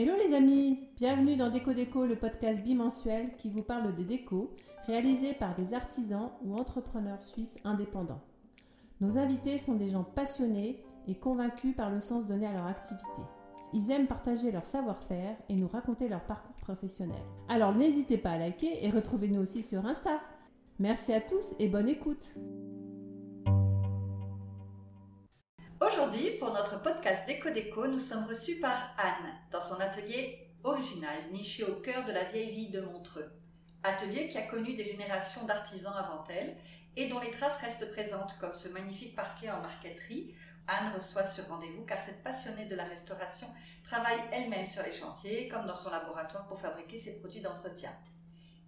Hello les amis, bienvenue dans Déco Déco, le podcast bimensuel qui vous parle des décos réalisés par des artisans ou entrepreneurs suisses indépendants. Nos invités sont des gens passionnés et convaincus par le sens donné à leur activité. Ils aiment partager leur savoir-faire et nous raconter leur parcours professionnel. Alors n'hésitez pas à liker et retrouvez-nous aussi sur Insta. Merci à tous et bonne écoute. Aujourd'hui, pour notre podcast Déco Déco, nous sommes reçus par Anne dans son atelier original niché au cœur de la vieille ville de Montreux. Atelier qui a connu des générations d'artisans avant elle et dont les traces restent présentes comme ce magnifique parquet en marqueterie. Anne reçoit sur rendez-vous car cette passionnée de la restauration travaille elle-même sur les chantiers comme dans son laboratoire pour fabriquer ses produits d'entretien.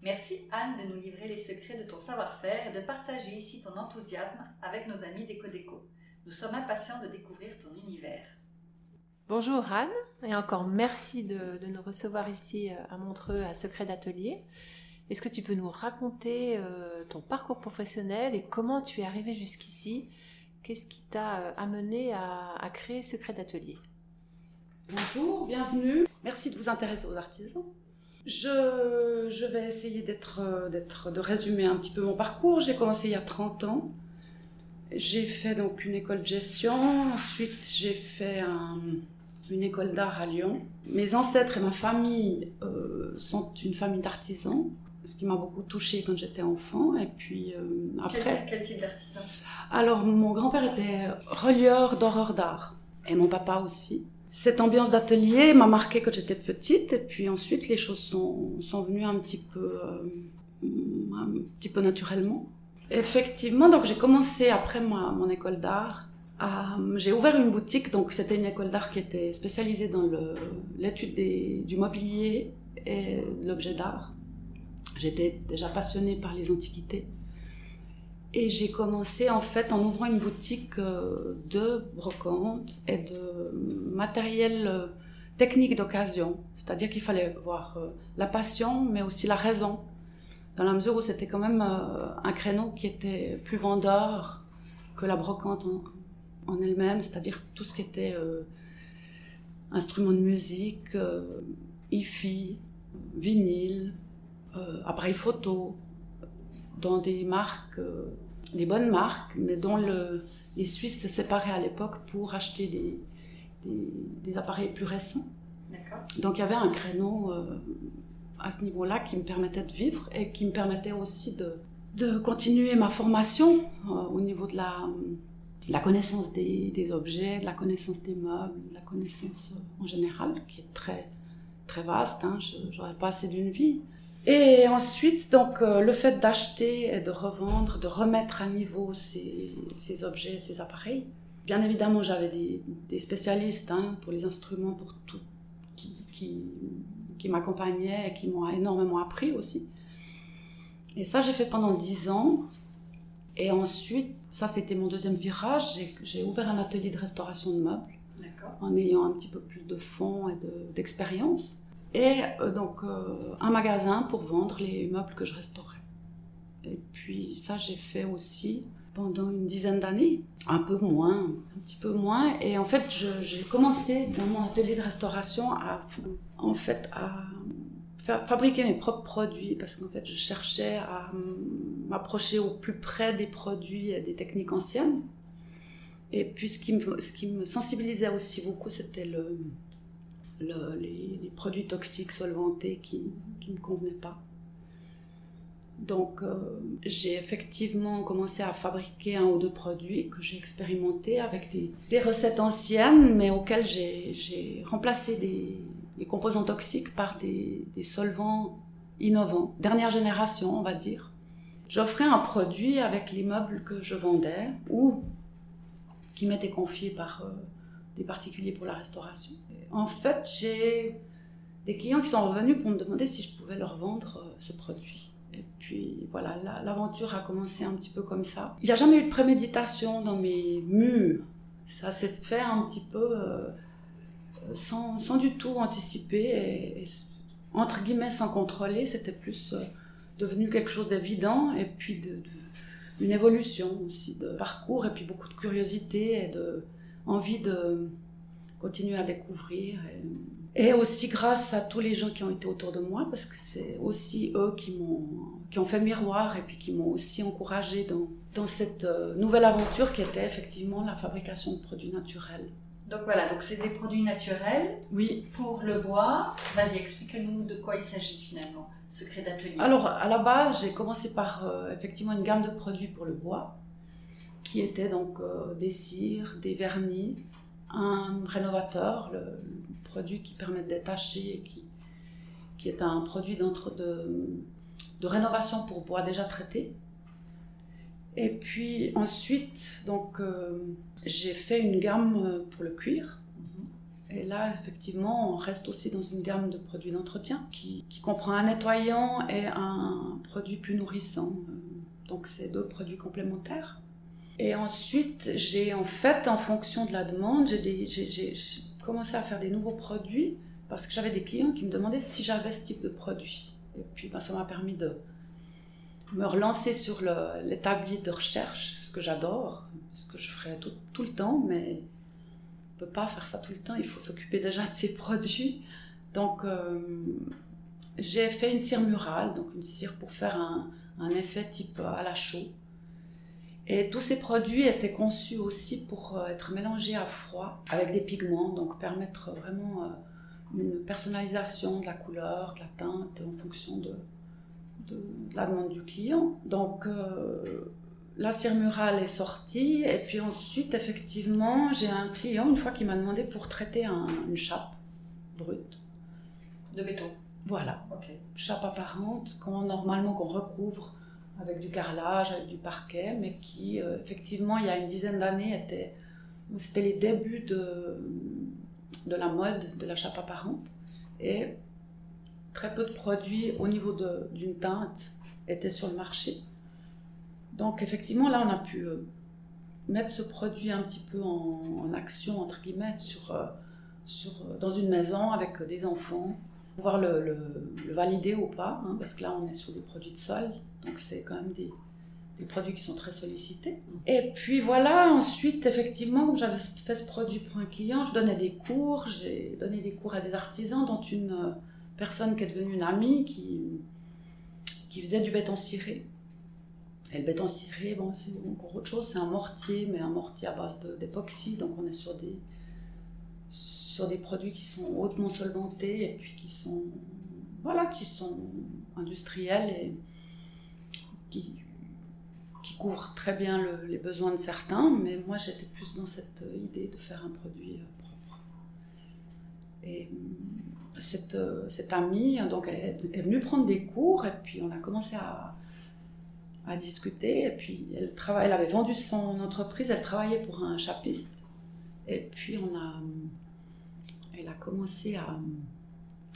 Merci Anne de nous livrer les secrets de ton savoir-faire et de partager ici ton enthousiasme avec nos amis d'Eco Déco. Nous sommes impatients de découvrir ton univers. Bonjour Anne, et encore merci de, de nous recevoir ici euh, à Montreux à Secret d'Atelier. Est-ce que tu peux nous raconter euh, ton parcours professionnel et comment tu es arrivée jusqu'ici? Qu'est-ce qui t'a euh, amené à, à créer Secret d'Atelier? Bonjour, bienvenue. Merci de vous intéresser aux artisans. Je, je vais essayer d'être, d'être, de résumer un petit peu mon parcours. J'ai commencé il y a 30 ans. J'ai fait donc une école de gestion. Ensuite, j'ai fait un- une école d'art à Lyon. Mes ancêtres et ma famille euh, sont une famille d'artisans, ce qui m'a beaucoup touchée quand j'étais enfant. Et puis euh, après. Quel, quel type d'artisan? Alors, mon grand-père était relieur d'horreur d'art, et mon papa aussi. Cette ambiance d'atelier m'a marqué quand j'étais petite, et puis ensuite les choses sont, sont venues un petit peu, euh, un petit peu naturellement. Effectivement, donc j'ai commencé après ma- mon école d'art. J'ai ouvert une boutique, donc c'était une école d'art qui était spécialisée dans l'étude du mobilier et de l'objet d'art. J'étais déjà passionnée par les antiquités. Et j'ai commencé en fait en ouvrant une boutique euh, de brocante et de matériel euh, technique d'occasion. C'est-à-dire qu'il fallait avoir euh, la passion, mais aussi la raison. Dans la mesure où c'était quand même euh, un créneau qui était plus vendeur que la brocante en, en elle-même, c'est-à-dire tout ce qui était euh, instruments de musique, euh, hi-fi, vinyle, euh, appareil photo, dans des marques, des bonnes marques, mais dont le, les Suisses se séparaient à l'époque pour acheter des, des, des appareils plus récents. Donc il y avait un créneau euh, à ce niveau-là qui me permettait de vivre et qui me permettait aussi de, de continuer ma formation euh, au niveau de la, la connaissance des, objets, de la connaissance des meubles, de la connaissance euh, en général, qui est très, très vaste. Hein, je n'aurais pas assez d'une vie. Et ensuite, donc, euh, le fait d'acheter et de revendre, de remettre à niveau ces, ces objets, ces appareils. Bien évidemment, j'avais des, spécialistes hein, pour les instruments, pour tout, qui m'accompagnaient et qui m'ont énormément appris aussi. Et ça, j'ai fait pendant dix ans. Et ensuite, ça, c'était mon deuxième virage. J'ai- ouvert un atelier de restauration de meubles en ayant un petit peu plus de fonds et de- d'expérience. et euh, donc euh, un magasin pour vendre les meubles que je restaurais. Et puis ça, j'ai fait aussi pendant une dizaine d'années, un peu moins, un petit peu moins. Et en fait, j'ai commencé dans mon atelier de restauration à, en fait, à fa- fabriquer mes propres produits parce qu'en fait, je cherchais à m'approcher au plus près des produits et des techniques anciennes. Et puis, ce qui me, ce qui me sensibilisait aussi beaucoup, c'était le, le- les, les produits toxiques solvantés qui ne me convenaient pas. Donc, euh, j'ai effectivement commencé à fabriquer un ou deux produits que j'ai expérimentés avec des, recettes anciennes, mais auxquelles j'ai remplacé des, composants toxiques par des, solvants innovants, dernière génération, on va dire. J'offrais un produit avec les meubles que je vendais ou qui m'étaient confiés par euh, des particuliers pour la restauration. En fait, j'ai des clients qui sont revenus pour me demander si je pouvais leur vendre euh, ce produit. Et puis voilà, la- l'aventure a commencé un petit peu comme ça. Il n'y a jamais eu de préméditation dans mes murs. Ça s'est fait un petit peu euh, sans, sans du tout anticiper entre guillemets sans contrôler. C'était plus euh, devenu quelque chose d'évident et puis de, une évolution aussi de parcours et puis beaucoup de curiosité et de envie de continuer à découvrir. Et aussi grâce à tous les gens qui ont été autour de moi, parce que c'est aussi eux qui m'ont, qui ont fait miroir et puis qui m'ont aussi encouragé dans, dans cette euh, nouvelle aventure qui était effectivement la fabrication de produits naturels. Donc voilà, donc c'est des produits naturels. Oui. Pour le bois, vas-y, explique-nous de quoi il s'agit finalement, secret d'atelier. Alors à la base, j'ai commencé par euh, effectivement une gamme de produits pour le bois, qui était donc euh, des cires, des vernis, un rénovateur, le, produit qui permet de détacher, et qui, qui est un produit de, de rénovation pour bois déjà traité. Et puis ensuite, donc euh, j'ai fait une gamme pour le cuir. Mhm. Et là, effectivement, on reste aussi dans une gamme de produits d'entretien qui, qui, comprend un nettoyant et un produit plus nourrissant. Donc, c'est deux produits complémentaires. Et ensuite, j'ai en fait, en fonction de la demande, j'ai commencé à faire des nouveaux produits parce que j'avais des clients qui me demandaient si j'avais ce type de produit. Et puis, ben, ça m'a permis de me relancer sur l'établi de recherche, ce que j'adore, ce que je ferais tout, tout, le temps, mais on ne peut pas faire ça tout le temps, il faut s'occuper déjà de ses produits. Donc, euh, j'ai fait une cire murale, donc une cire pour faire un, un effet type à la chaux. Et tous ces produits étaient conçus aussi pour euh, être mélangés à froid avec des pigments, donc permettre vraiment euh, une personnalisation de la couleur, de la teinte en fonction de, de la demande du client. Donc euh, la cire murale est sortie et puis ensuite effectivement j'ai un client une fois qui m'a demandé pour traiter une chape brute. De béton. Voilà. Chape apparente normalement qu'on recouvre avec du carrelage, avec du parquet, mais qui, euh, effectivement, il y a une dizaine d'années, était, c'était les débuts de, de la mode de la chape apparente. Et très peu de produits au niveau d'une teinte étaient sur le marché. Donc, effectivement, là, on a pu euh, mettre ce produit un petit peu en, action, entre guillemets, sur, euh, sur, dans une maison avec des enfants, pouvoir le, le, valider ou pas, hein, parce que là, on est sur des produits de sol donc c'est quand même des, des, produits qui sont très sollicités. Mm. Et puis voilà, ensuite, effectivement, comme j'avais fait ce produit pour un client, je donnais des cours, j'ai donné des cours à des artisans, dont une euh, personne qui est devenue une amie qui, qui faisait du béton ciré. Et le béton ciré, bon, c'est encore autre chose, c'est un mortier, mais un mortier à base d'époxy, donc on est sur des, sur des produits qui sont hautement solventés et puis qui sont, voilà, qui sont industriels et qui, qui couvre très bien les besoins de certains, mais moi j'étais plus dans cette idée de faire un produit euh, propre. Et euh, cette, euh, cette amie, donc, elle est venue prendre des cours et puis on a commencé à, à discuter. Et puis elle, travaille, elle avait vendu son entreprise, elle travaillait pour un chapiste. Et puis on a, elle a commencé à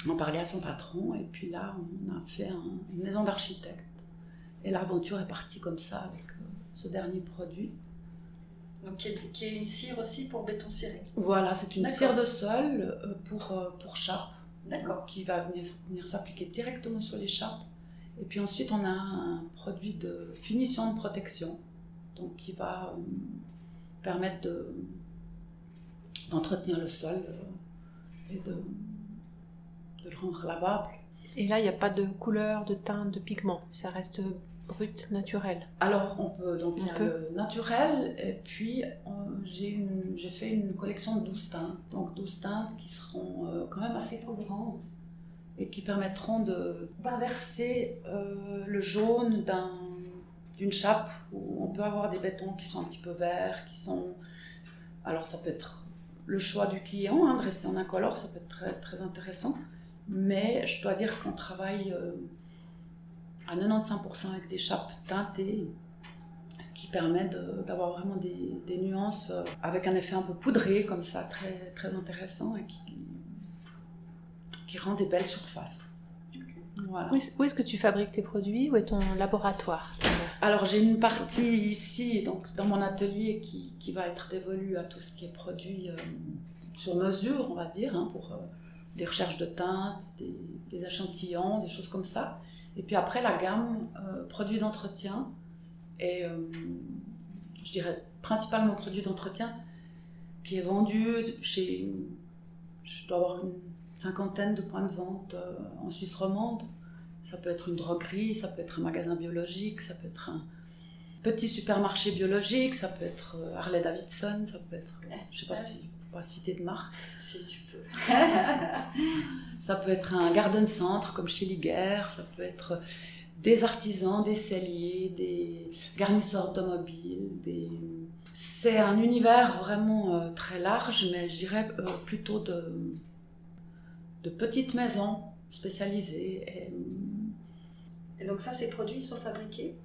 en parler à son patron. Et puis là, on a fait une maison d'architecte et l'aventure est partie comme ça avec euh, ce dernier produit. Donc, qui est, une cire aussi pour béton ciré Voilà, c'est une cire de sol euh, pour, euh, pour chape. D'accord. Qui va venir, venir s'appliquer directement sur les chapes. Et puis ensuite, on a un produit de finition de protection, donc qui va permettre de, d'entretenir le sol de, de le rendre lavable. Et là, il n'y a pas de couleur, de teinte, de pigment. Ça reste brut, naturel Alors, on peut. Donc, le naturel, et puis j'ai fait une collection de 12 teintes. Donc, 12 teintes qui seront euh, quand même assez couvrantes et qui permettront d'inverser euh, le jaune d'une chape où on peut avoir des bétons qui sont un petit peu verts, qui sont. Alors, ça peut être le choix du client, hein, de rester en incolore, ça peut être très, intéressant. Mais je dois dire qu'on travaille. Euh, à 95% avec des chapes teintées, ce qui permet d'avoir vraiment des, nuances euh, avec un effet un peu poudré comme ça, très, intéressant et qui rend des belles surfaces. Voilà. Où est-ce que tu fabriques tes produits? Où est ton laboratoire? Alors j'ai une partie ici, donc dans mon atelier, qui, qui, va être dévolue à tout ce qui est produit euh, sur mesure, on va dire, hein, pour euh, des recherches de teintes, des, des, échantillons, des choses comme ça. Et puis après, la gamme euh, produits d'entretien et euh, je dirais principalement produits d'entretien qui est vendu chez, je dois avoir une cinquantaine de points de vente en Suisse romande. Ça peut être une droguerie, ça peut être un magasin biologique, ça peut être un petit supermarché biologique, ça peut être Harley Davidson, ça peut être, je sais pas si pas citer de marque. Si tu peux. ça peut être un garden centre comme chez Liguerre, ça peut être des artisans, des celliers, des garnisseurs automobiles. Des... C'est un univers vraiment euh, très large, mais je dirais euh, plutôt de, de petites maisons spécialisées. Et, donc ça, ces produits sont fabriqués?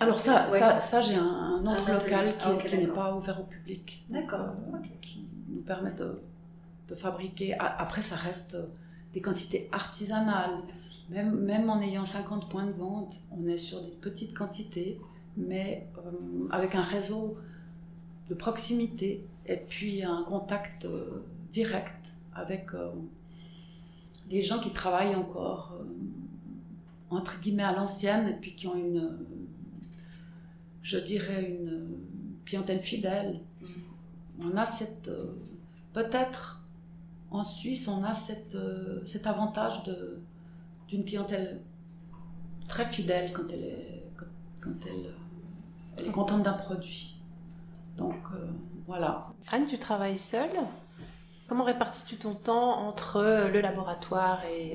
Alors ça, ça, ça j'ai un, autre local qui, ah, n'est pas ouvert au public. D'accord. Euh, nous permet de, de, fabriquer. Après, ça reste des quantités artisanales. Même, même en ayant 50 points de vente, on est sur des petites quantités, mais euh, avec un réseau de proximité et puis un contact euh, direct avec euh, des gens qui travaillent encore entre guillemets à l'ancienne et puis qui ont une, je dirais, une clientèle fidèle on a cette. Euh, peut-être en Suisse, on a cette, euh, cet avantage d'une clientèle très fidèle quand elle est, quand, contente d'un produit. Donc euh, voilà. Anne, tu travailles seule? Comment répartis-tu ton temps entre le laboratoire et,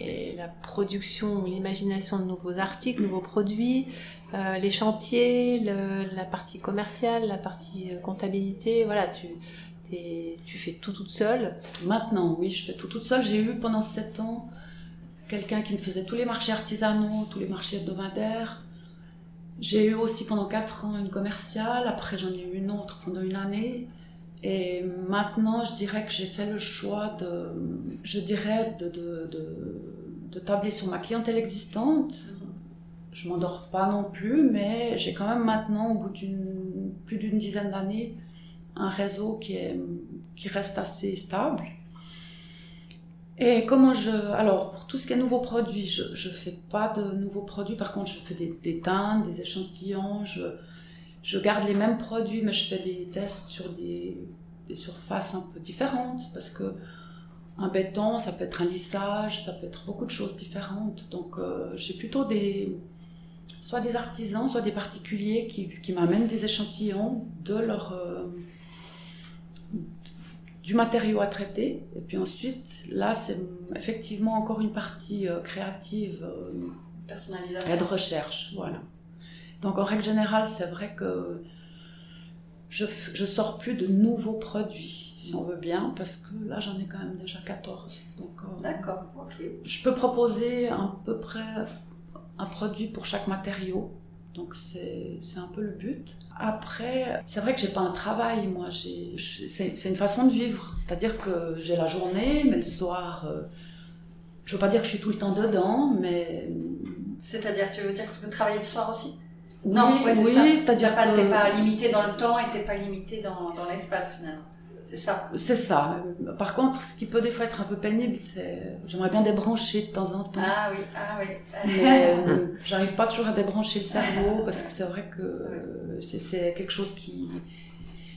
et la production, l'imagination de nouveaux articles, nouveaux produits, euh, les chantiers, la partie commerciale, la partie euh, comptabilité, voilà, tu, tu fais tout toute seule. Maintenant, oui, je fais tout toute seule. J'ai eu pendant sept ans quelqu'un qui me faisait tous les marchés artisanaux, tous les marchés hebdomadaires. J'ai eu aussi pendant quatre ans une commerciale, après j'en ai eu une autre pendant une année. Et maintenant, je dirais que j'ai fait le choix de, je dirais, de, de, de, tabler sur ma clientèle existante. Je m'endors pas non plus, mais j'ai quand même maintenant, au bout d'une plus d'une dizaine d'années, un réseau qui, est, qui reste assez stable. Et comment je. Alors, pour tout ce qui est nouveaux produits, je ne fais pas de nouveaux produits. Par contre, je fais des, des teintes, des échantillons. Je, je garde les mêmes produits, mais je fais des tests sur des, surfaces un peu différentes parce que un béton, ça peut être un lissage, ça peut être beaucoup de choses différentes. Donc euh, j'ai plutôt des soit des artisans, soit des particuliers qui, m'amènent des échantillons de leur euh, du matériau à traiter. Et puis ensuite, là, c'est effectivement encore une partie euh, créative, personnalisation et de recherche, voilà. Donc en règle générale, c'est vrai que je, je sors plus de nouveaux produits, si on veut bien, parce que là j'en ai quand même déjà 14. Euh, D'accord, ok. Je peux proposer à peu près un produit pour chaque matériau. Donc c'est un peu le but. Après, c'est vrai que j'ai pas un travail, moi. C'est une façon de vivre. C'est-à-dire que j'ai la journée, mais le soir, je euh, je veux pas dire que je suis tout le temps dedans, mais... C'est-à-dire, tu veux dire que tu peux travailler le soir aussi? Non, oui, c'est-à-dire que... T'es pas limité dans le temps et t'es pas limité dans, dans l'espace finalement. C'est ça. C'est ça. Par contre, ce qui peut des fois être un peu pénible, c'est j'aimerais bien débrancher de temps en temps. Ah oui, ah oui. Mais euh, j'arrive pas toujours à débrancher le cerveau parce que c'est vrai que c'est quelque chose qui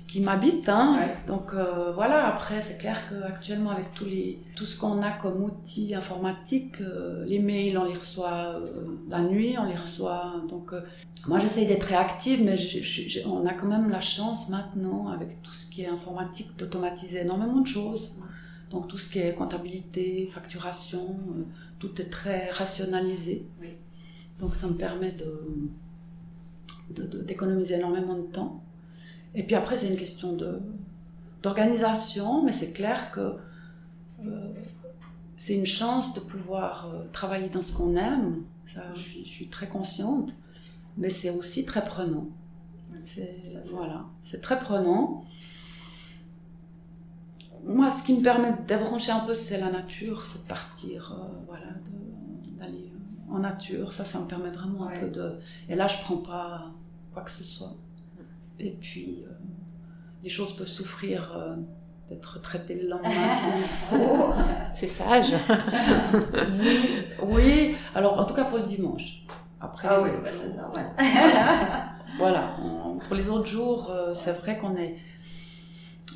qui m'habite. Hein. Donc euh, voilà, après c'est clair qu'actuellement avec tous les, tout ce qu'on a comme outils informatiques, euh, les mails on les reçoit euh, la nuit, on les reçoit. Donc moi j'essaye d'être réactive, mais on a quand même la chance maintenant avec tout ce qui est informatique d'automatiser énormément de choses. Donc tout ce qui est comptabilité, facturation, tout est très rationalisé. Donc ça me permet de, d'économiser énormément de temps. Et puis après, c'est une question de, d'organisation, mais c'est clair que euh, c'est une chance de pouvoir euh, travailler dans ce qu'on aime. Ça, je suis, très consciente, mais c'est aussi très prenant. C'est, voilà, c'est très prenant. Moi, ce qui me permet de débrancher un peu, c'est la nature, c'est de partir, euh, voilà, d'aller en nature. Ça, ça me permet vraiment un peu de. Et là, je prends pas quoi que ce soit. Et puis, euh, les choses peuvent souffrir euh, d'être traitées le lendemain C'est sage. oui, oui, alors en tout cas pour le dimanche. Après, ah oui, bah, c'est normal. voilà, pour les autres jours, euh, c'est vrai qu'on est.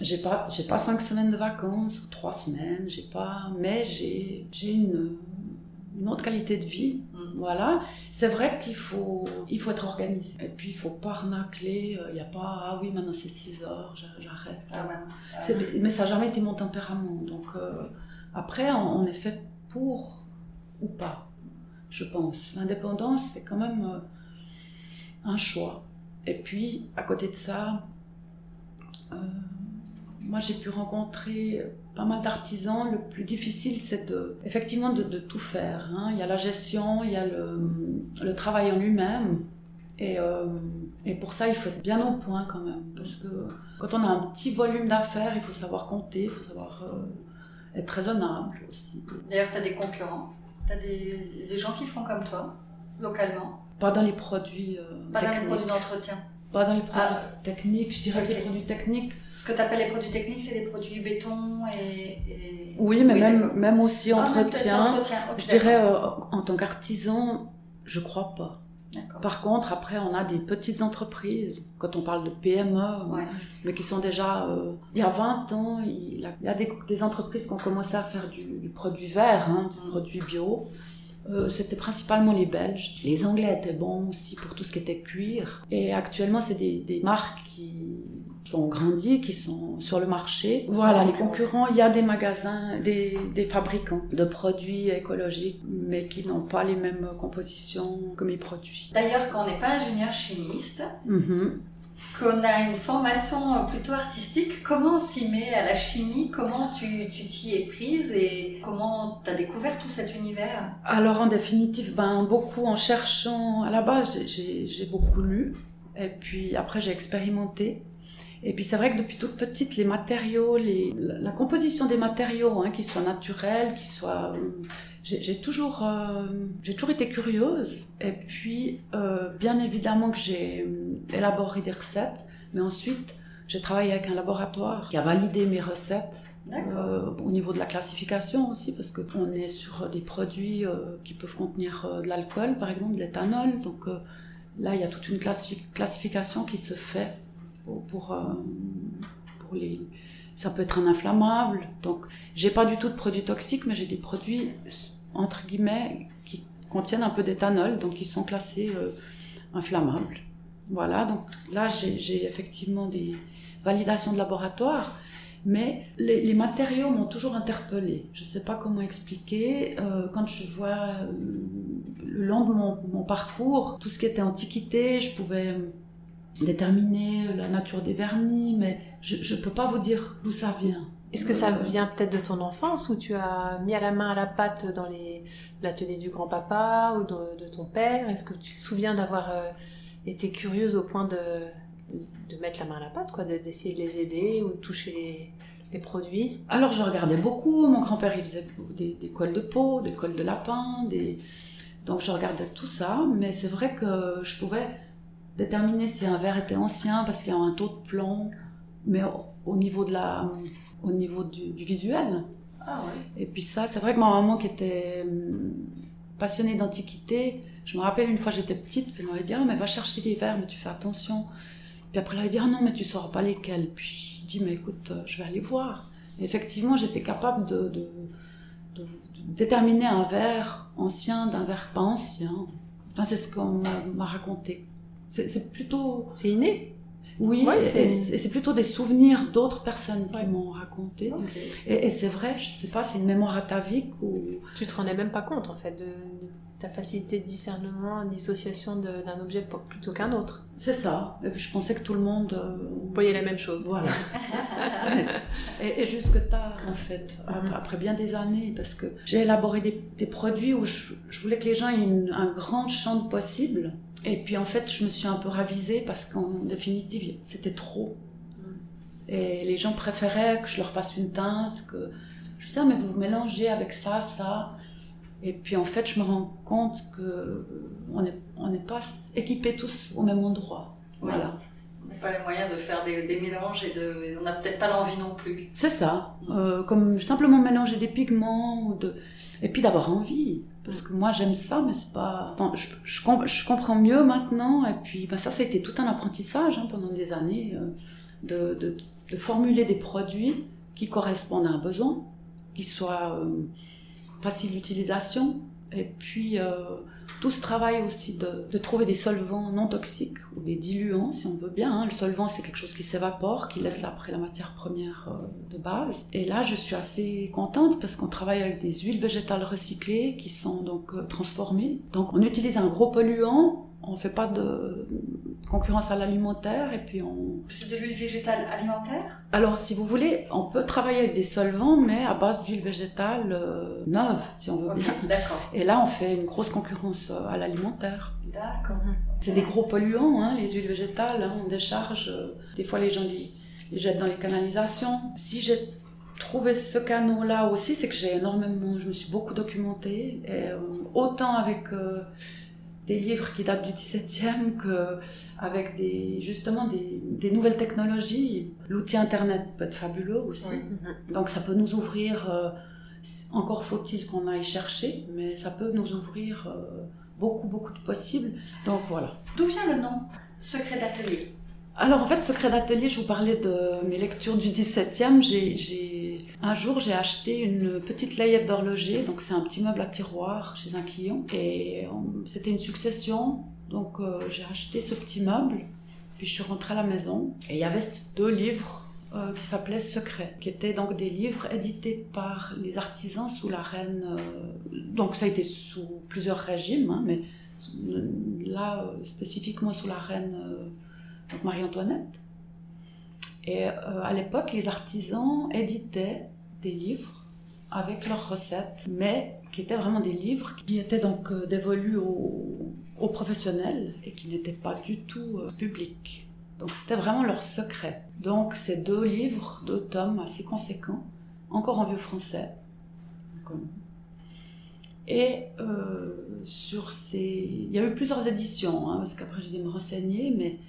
J'ai pas, j'ai pas cinq semaines de vacances ou trois semaines, j'ai pas, mais j'ai, j'ai une, une autre qualité de vie. Mm. Voilà. C'est vrai qu'il faut, il faut être organisé. Et puis il faut pas renacler. Il n'y a pas, ah oui, maintenant c'est 6 heures, j'a- j'arrête. Ah ouais. Mais ça n'a jamais été mon tempérament. Donc euh, après, on, on est fait pour ou pas, je pense. L'indépendance, c'est quand même euh, un choix. Et puis, à côté de ça, euh, moi j'ai pu rencontrer pas mal d'artisans. Le plus difficile, c'est de, effectivement de, de tout faire. hein. Il y a la gestion, il y a le, le travail en lui-même. Et, euh, et pour ça, il faut être bien au point quand même. Parce que quand on a un petit volume d'affaires, il faut savoir compter, il faut savoir euh, être raisonnable aussi. D'ailleurs, tu as des concurrents, tu as des, des gens qui font comme toi, localement. Pas dans les produits euh, Pas dans les produits d'entretien. Pas dans les produits Ah. techniques. Je dirais que les produits techniques, Ce que tu appelles les produits techniques, c'est des produits béton et. et- oui, mais même, même aussi Ah, entretien. je dirais, euh, en tant qu'artisan, je crois pas. D'accord. Par contre, après, on a des petites entreprises, quand on parle de PME, Ouais. mais qui sont déjà... euh, il y a 20 ans, il y a, il y a des, des entreprises qui ont commencé à faire du, du produit vert, hein, du Mm. produit bio. Euh, C'était principalement les Belges. Les Anglais étaient bons aussi pour tout ce qui était cuir. Et actuellement, c'est des, des marques qui, qui ont grandi, qui sont sur le marché. Voilà, les concurrents, il y a des magasins, des, des fabricants de produits écologiques, mais qui n'ont pas les mêmes compositions que mes produits. D'ailleurs, quand on n'est pas ingénieur chimiste, Mhm. Qu'on a une formation plutôt artistique, comment on s'y met à la chimie? Comment tu t'y es prise et comment tu as découvert tout cet univers? Alors en définitive, ben, beaucoup en cherchant, à la base j'ai beaucoup lu, et puis après j'ai expérimenté. Et puis c'est vrai que depuis toute petite, les matériaux, les, la composition des matériaux, hein, qu'ils soient naturels, qu'ils soient... euh, j'ai toujours, euh, j'ai toujours été curieuse. Et puis, euh, bien évidemment que j'ai élaboré des recettes, mais ensuite j'ai travaillé avec un laboratoire qui a validé mes recettes euh, au niveau de la classification aussi, parce qu'on est sur des produits euh, qui peuvent contenir euh, de l'alcool, par exemple, de l'éthanol. Donc là, il y a toute une classi- classification qui se fait pour, euh, pour les. Ça peut être un inflammable. Donc, j'ai pas du tout de produits toxiques, mais j'ai des produits entre guillemets qui contiennent un peu d'éthanol, donc qui sont classés euh, inflammables. Voilà. Donc là, j'ai effectivement des validations de laboratoire. Mais les, matériaux m'ont toujours interpellée. Je ne sais pas comment expliquer. Euh, quand je vois le long de mon, mon parcours, tout ce qui était antiquité, je pouvais déterminer la nature des vernis, mais je ne peux pas vous dire d'où ça vient. Est-ce que ça Euh, vient peut-être de ton enfance où tu as mis à la main à la pâte dans les- l'atelier du grand-papa ou de, de ton père? Est-ce que tu te souviens d'avoir euh, été curieuse au point de, de mettre la main à la pâte, quoi, de- d'essayer de les aider ou de toucher les, les produits? Alors je regardais beaucoup. Mon grand-père il faisait des, des cols de peau, des cols de lapin, des... donc je regardais tout ça. Mais c'est vrai que je pouvais déterminer si un verre était ancien parce qu'il y a un taux de plomb, mais au, au niveau de la, au niveau du, du visuel. Ah ouais. Et puis ça, c'est vrai que ma maman qui était hum, passionnée d'antiquité, je me rappelle une fois j'étais petite, puis elle m'avait dit ah mais va chercher des verres, mais tu fais attention. Puis après elle avait dit ah non mais tu sauras pas lesquels. Puis je dis mais écoute, euh, je vais aller voir. Et effectivement j'étais capable de, de, de- de déterminer un verre ancien d'un verre pas ancien. Enfin c'est ce qu'on m'a raconté. C'est plutôt C'est inné oui, Ouais, c'est- et c'est c'est plutôt des souvenirs d'autres personnes qui Ouais. m'ont raconté. Et, et c'est vrai, je sais pas, c'est une mémoire atavique ou Tu te rendais même pas compte en fait de, de ta facilité de discernement, de dissociation d'un objet plutôt qu'un autre. c'est ça. Et puis je pensais que tout le monde euh, voyez la même chose. Voilà. et, et jusque tard, en fait, Mhm. après bien des années, parce que j'ai élaboré des, des produits où je, je voulais que les gens aient une- un grand champ de possible. Et puis en fait, je me suis un peu ravisée parce qu'en définitive, c'était trop. Et les gens préféraient que je leur fasse une teinte, que je disais, Ah, mais vous mélangez avec ça, ça. Et puis en fait, je me rends compte que on n'est on pas équipés tous au même endroit. Voilà. On n'a pas les moyens de faire des, des mélanges et de, on n'a peut-être pas l'envie non plus. C'est ça. Euh, comme simplement mélanger des pigments ou de... et puis d'avoir envie. Parce que moi j'aime ça, mais c'est pas. Je, je, je comprends mieux maintenant. Et puis ben, ça, ça a été tout un apprentissage hein, pendant des années euh, de, de, de formuler des produits qui correspondent à un besoin, qui soient euh, faciles d'utilisation, et puis euh, tout ce travail aussi de, trouver des solvants non toxiques ou des diluants si on veut bien. Hein. Le solvant c'est quelque chose qui s'évapore, qui laisse après la matière première euh, de base. Et là je suis assez contente parce qu'on travaille avec des huiles végétales recyclées qui sont donc transformées. Donc on utilise un gros polluant on fait pas de concurrence à l'alimentaire et puis on... C'est de l'huile végétale alimentaire? Alors si vous voulez, on peut travailler avec des solvants mais à base d'huile végétale euh, neuve si on veut bien. D'accord. Et là on fait une grosse concurrence euh, à l'alimentaire. D'accord. C'est des gros polluants, hein, les huiles végétales, hein, on décharge. Euh, des fois les gens les, jettent dans les canalisations. Si j'ai trouvé ce canot-là aussi, c'est que j'ai énormément, je me suis beaucoup documentée, et, autant avec des livres qui datent du 17e que avec des justement des, nouvelles technologies. L'outil internet peut être fabuleux aussi. Donc ça peut nous ouvrir euh, encore faut-il qu'on aille chercher mais ça peut nous ouvrir euh, beaucoup beaucoup de possibles. Donc voilà. D'où vient le nom secret d'atelier? Alors en fait, Secret d'atelier, je vous parlais de mes lectures du 17e. J'ai, un jour, j'ai acheté une petite layette d'horloger, donc c'est un petit meuble à tiroir chez un client. Et c'était une succession, donc euh, j'ai acheté ce petit meuble, puis je suis rentrée à la maison. Et il y avait deux livres euh, qui s'appelaient Secret, qui étaient donc des livres édités par les artisans sous la reine. Euh, donc ça a été sous plusieurs régimes, hein, mais là, spécifiquement sous la reine Marie-Antoinette. Et euh, à l'époque, les artisans éditaient des livres avec leurs recettes, mais qui étaient vraiment des livres qui étaient donc euh, dévolus aux, professionnels et qui n'étaient pas du tout euh, publics. Donc c'était vraiment leur secret. Donc ces deux livres, deux tomes assez conséquents, encore en vieux français. Et sur ces... Il y a eu plusieurs éditions, hein, parce qu'après j'ai dû me renseigner, mais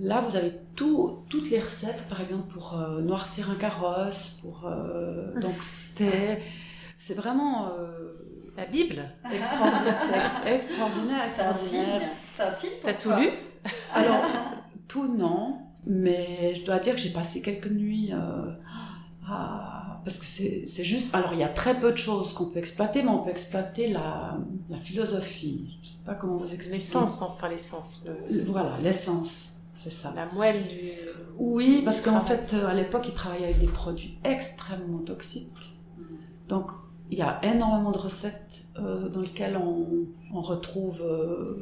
Là, vous avez tout, toutes les recettes, par exemple pour euh, noircir un carrosse, pour euh, donc c'était, c'est vraiment euh, la Bible. Extraordinaire, extraordinaire, C'est un signe. C'est un signe. T'as tout lu? Alors tout non, mais je dois dire que j'ai passé quelques nuits parce que c'est juste. Alors il y a très peu de choses qu'on peut exploiter, mais on peut exploiter la, la philosophie. Je sais pas comment vous expliquer. L'essence, enfin l'essence. Voilà, l'essence c'est ça. La moelle du. Oui, parce qu'en fait, euh, à l'époque, ils travaillaient avec des produits extrêmement toxiques. Donc, il y a énormément de recettes euh, dans lesquelles on, retrouve euh,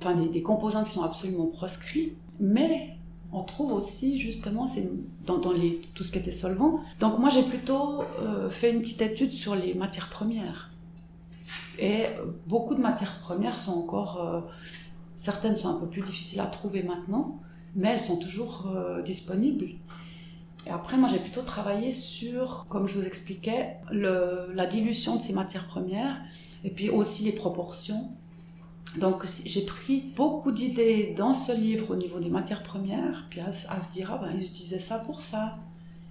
enfin, des, composants qui sont absolument proscrits, mais on trouve aussi justement c'est dans, les, tout ce qui était solvant. Donc moi j'ai plutôt fait une petite étude sur les matières premières. Et beaucoup de matières premières sont encore Certaines sont un peu plus difficiles à trouver maintenant, mais elles sont toujours euh, disponibles. Et après, moi, j'ai plutôt travaillé sur, comme je vous expliquais, la dilution de ces matières premières et puis aussi les proportions. Donc, j'ai pris beaucoup d'idées dans ce livre au niveau des matières premières, puis à, se dire, ah ben, ils utilisaient ça pour ça.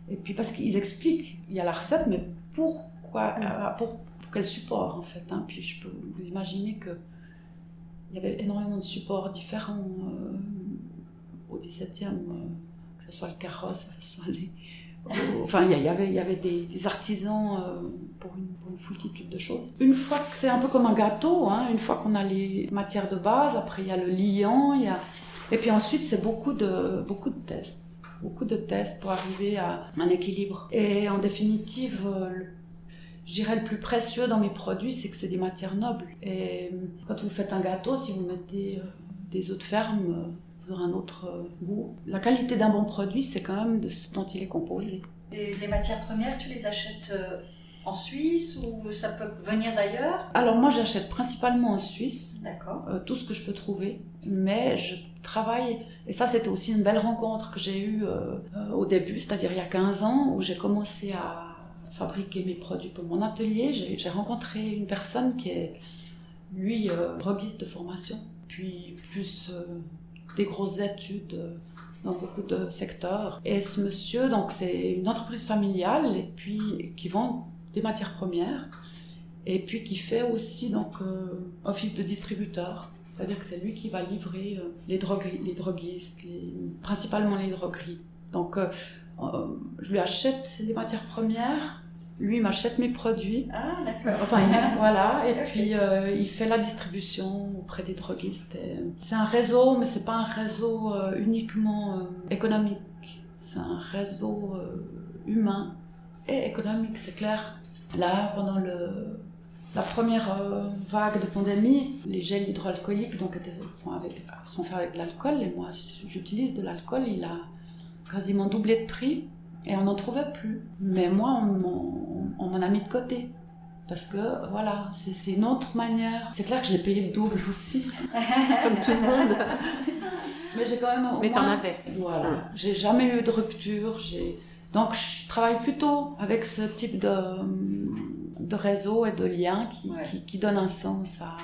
Et puis, parce qu'ils expliquent, il y a la recette, mais pourquoi, mm. euh, pour, quel support en fait. Hein. Puis, je peux vous imaginer que il y avait énormément de supports différents euh, au 17e, euh, que ce soit le carrosse, que ce soit les. Enfin, il y avait, il y avait des, artisans euh, pour, une, pour, une, foultitude de choses. Une fois que c'est un peu comme un gâteau, hein, une fois qu'on a les matières de base, après il y a le liant, il y a... et puis ensuite c'est beaucoup de, beaucoup de tests. Beaucoup de tests pour arriver à un équilibre. Et en définitive, le je dirais le plus précieux dans mes produits, c'est que c'est des matières nobles. Et euh, quand vous faites un gâteau, si vous mettez euh, des œufs de ferme, euh, vous aurez un autre goût. La qualité d'un bon produit, c'est quand même de ce dont il est composé. Des, matières premières, tu les achètes en Suisse ou ça peut venir d'ailleurs? Alors moi, j'achète principalement en Suisse. D'accord. tout ce que je peux trouver. Mais je travaille, et ça c'était aussi une belle rencontre que j'ai eue au début, c'est-à-dire il y a 15 ans, où j'ai commencé à fabriquer mes produits pour mon atelier, j'ai rencontré une personne qui est, lui, euh, de formation, puis plus euh, des grosses études euh, dans beaucoup de secteurs. Et ce monsieur, donc c'est une entreprise familiale, et puis qui vend des matières premières, et puis qui fait aussi donc euh, office de distributeur. C'est-à-dire que c'est lui qui va livrer les, drogues, les droguistes, principalement les drogueries Donc, je lui achète les matières premières, lui m'achète mes produits. Ah, d'accord. Enfin, il- voilà, et puis euh, il fait la distribution auprès des droguistes. et- C'est un réseau, mais c'est pas un réseau euh, uniquement euh, économique. C'est un réseau euh, humain et économique, c'est clair. Là, pendant le, la première euh, vague de pandémie, les gels hydroalcooliques donc, étaient- font avec- sont faits avec de l'alcool, et moi, si j'utilise de l'alcool, il a quasiment doublé de prix et on n'en trouvait plus. Mais moi, on m'en- a mis de côté. Parce que voilà, c'est une autre manière. C'est clair que je l'ai payé le double aussi. Comme tout le monde. Mais j'ai quand même. au Mais t'en avais. Voilà. Mm. J'ai jamais eu de rupture. Donc je travaille plutôt avec ce type de, de réseau et de lien qui, Ouais. qui, qui donne un sens à.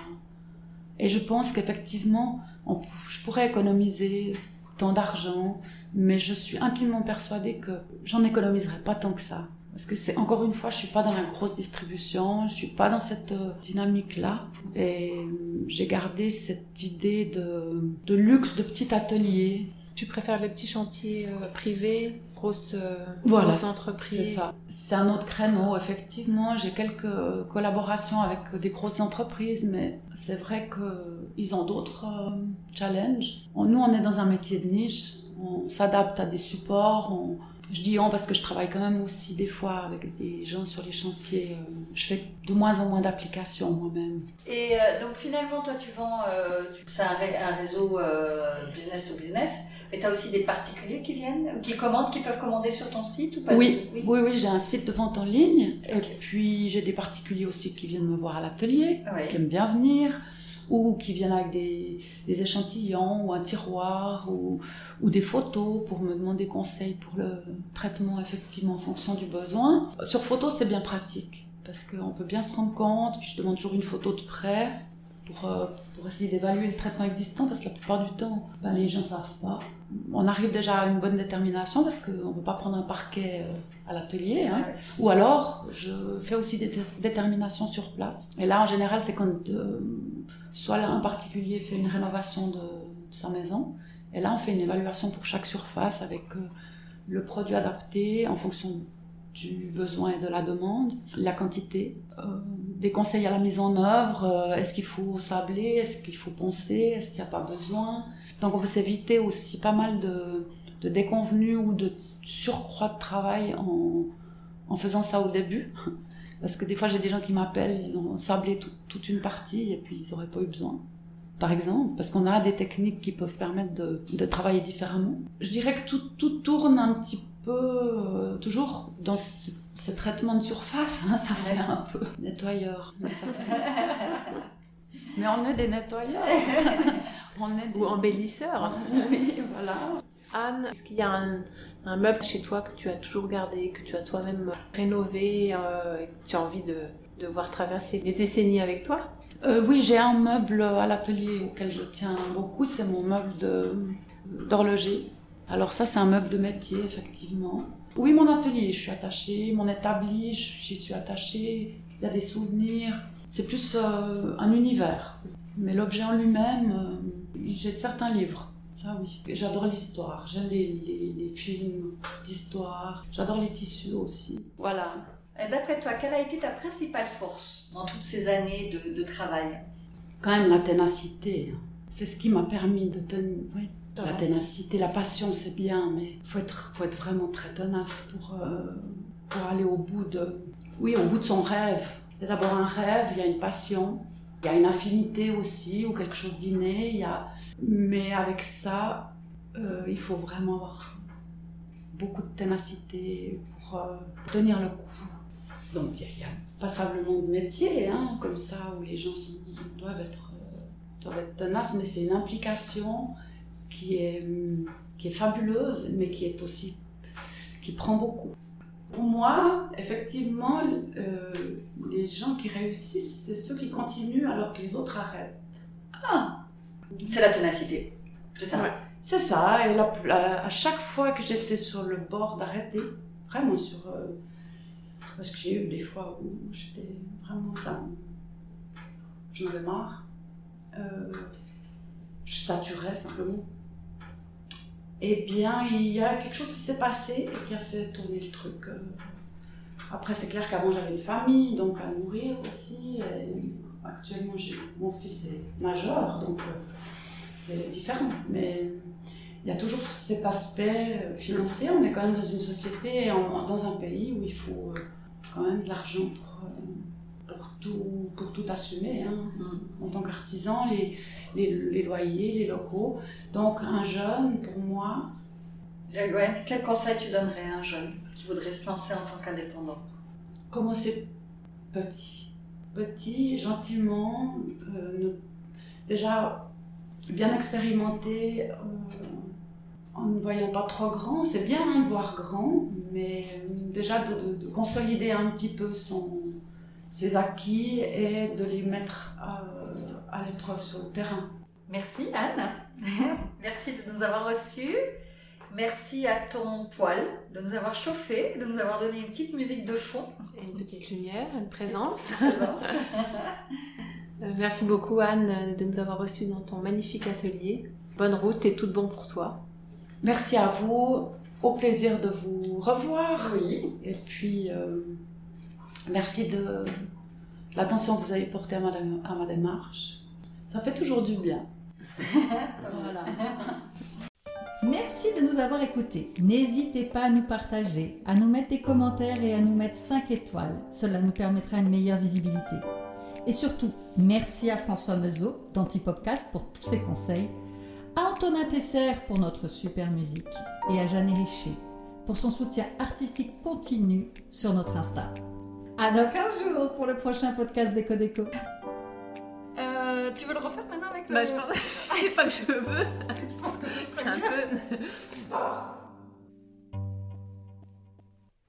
Et je pense qu'effectivement, je pourrais économiser tant d'argent, mais je suis intimement persuadée que j'en économiserai pas tant que ça. Parce que c'est encore une fois, je suis pas dans la grosse distribution, je suis pas dans cette euh, dynamique-là. Et euh, j'ai gardé cette idée de, de luxe, de petit atelier. Tu préfères les petits chantiers euh, privés, grosses, euh, Voilà, grosses C'est entreprises ça. C'est un autre créneau, effectivement. J'ai quelques collaborations avec des grosses entreprises, mais c'est vrai qu'ils ont d'autres euh, challenges. Nous, on est dans un métier de niche. On s'adapte à des supports. on- Je dis on parce que je travaille quand même aussi des fois avec des gens sur les chantiers. euh, Je fais de moins en moins d'applications moi-même. Et euh, donc finalement, toi, tu vends, euh, tu- c'est un, ré- un réseau euh, business to business, mais tu as aussi des particuliers qui viennent, qui commandent, qui peuvent commander sur ton site ou pas Oui, oui, oui, j'ai un site de vente en ligne. Et puis j'ai des particuliers aussi qui viennent me voir à l'atelier. Qui aiment bien venir, ou qui viennent avec des, des échantillons, ou un tiroir, ou, ou des photos pour me demander conseil pour le traitement effectivement en fonction du besoin. Sur photo, c'est bien pratique, parce qu'on peut bien se rendre compte, puis je demande toujours une photo de près pour, euh, pour essayer d'évaluer le traitement existant, parce que la plupart du temps, ben, les gens ne savent pas. On arrive déjà à une bonne détermination, parce qu'on ne peut pas prendre un parquet euh, à l'atelier. hein. Ouais. Ou alors, je fais aussi des dé- déterminations sur place. Et là, en général, c'est quand euh, soit un particulier fait une rénovation de, sa maison, et là, on fait une évaluation pour chaque surface avec euh, le produit adapté en fonction du besoin et de la demande, la quantité, euh, des conseils à la mise en œuvre, euh, est-ce qu'il faut sabler, est-ce qu'il faut poncer, est-ce qu'il n'y a pas besoin. Donc on peut s'éviter aussi pas mal de, de ou de surcroît de travail en, en faisant ça au début. Parce que des fois, j'ai des gens qui m'appellent, ils ont sablé tout- toute une partie et puis ils n'auraient pas eu besoin. Par exemple, parce qu'on a des techniques qui peuvent permettre de, de travailler différemment. Je dirais que tout, tout tourne un petit peu, euh, toujours dans ce, ce traitement de surface, hein, ça fait un peu nettoyeur. Mais, ça fait- Mais on est des nettoyeurs. on est des... ou embellisseurs. Oui, voilà. Anne, est-ce qu'il y a un, un meuble chez toi que tu as toujours gardé, que tu as toi-même rénové euh, et que tu as envie de, voir traverser les décennies avec toi? Euh, oui, j'ai un meuble à l'atelier auquel je tiens beaucoup, c'est mon meuble d'horloger. Alors ça, c'est un meuble de métier, effectivement. Oui, mon atelier, je suis attachée, mon établi, j'y suis attachée, il y a des souvenirs. C'est plus euh, un univers. Mais l'objet en lui-même, j'ai certains livres. Ça oui. J'adore l'histoire, j'aime les, les- les films d'histoire, j'adore les tissus aussi. Voilà. D'après toi, quelle a été ta principale force dans toutes ces années de, de travail? Quand même la ténacité. hein. C'est ce qui m'a permis de tenir. oui. La ténacité, la passion, c'est bien, mais faut être, faut être vraiment très tenace pour, euh, pour aller au bout de, oui, au bout de son rêve. Il y a d'abord un rêve, il y a une passion, il y a une affinité aussi ou quelque chose d'inné. Il y a, mais avec ça, euh, il faut vraiment avoir beaucoup de ténacité pour, euh, tenir le coup. Donc il y y a passablement de métiers, hein, comme ça, où les gens doivent être, euh, doivent être tenaces, mais c'est une implication qui est, qui est fabuleuse, mais qui est aussi qui prend beaucoup. Pour moi, effectivement, euh, les gens qui réussissent, c'est ceux qui continuent alors que les autres arrêtent. C'est la ténacité. C'est ça. Ouais. C'est ça, et la- la- à chaque fois que j'étais sur le bord d'arrêter, vraiment sur... euh, parce que j'ai eu des fois où j'étais vraiment ça. J'en avais marre. Euh, je saturais simplement. Eh bien, il y a quelque chose qui s'est passé et qui a fait tourner le truc. Euh. Après, c'est clair qu'avant, j'avais une famille, donc à nourrir aussi. actuellement, mon fils est majeur, donc euh, c'est différent. Mais il y a toujours cet aspect euh, financier. On est quand même dans une société, dans un pays où il faut quand même de l'argent pour pour tout assumer hein. mm. en tant qu'artisan, les, les, loyers, les locaux. Donc un jeune, pour moi... quel conseil tu donnerais à un jeune qui voudrait se lancer en tant qu'indépendant? Commencer petit. Petit, gentiment, euh, déjà bien expérimenter euh, en ne voyant pas trop grand. C'est bien hein, de voir grand, mais euh, déjà de, consolider un petit peu son, ses acquis et de les mettre euh, à, l'épreuve sur le terrain. Merci Anne, merci de nous avoir reçus. Merci à ton poil de nous avoir chauffé, de nous avoir donné une petite musique de fond. Et une petite lumière, une présence. Euh, merci beaucoup Anne de nous avoir reçus dans ton magnifique atelier. Bonne route et tout bon pour toi. Merci à vous. Au plaisir de vous revoir. Oui. Et puis, euh, Merci de l'attention que vous avez portée à ma, à ma démarche. Ça fait toujours du bien. voilà. Merci de nous avoir écoutés. N'hésitez pas à nous partager, à nous mettre des commentaires et à nous mettre 5 étoiles. Cela nous permettra une meilleure visibilité. Et surtout, merci à François Meuseau d'Antipopcast pour tous ses conseils, à Antonin Tesser pour notre super musique et à Jeanne Richer pour son soutien artistique continu sur notre Insta. À dans 15 jours pour le prochain podcast Déco Déco. Euh, tu veux le refaire maintenant avec le... Bah, je pense... c'est pas que je veux. je pense que c'est un peu...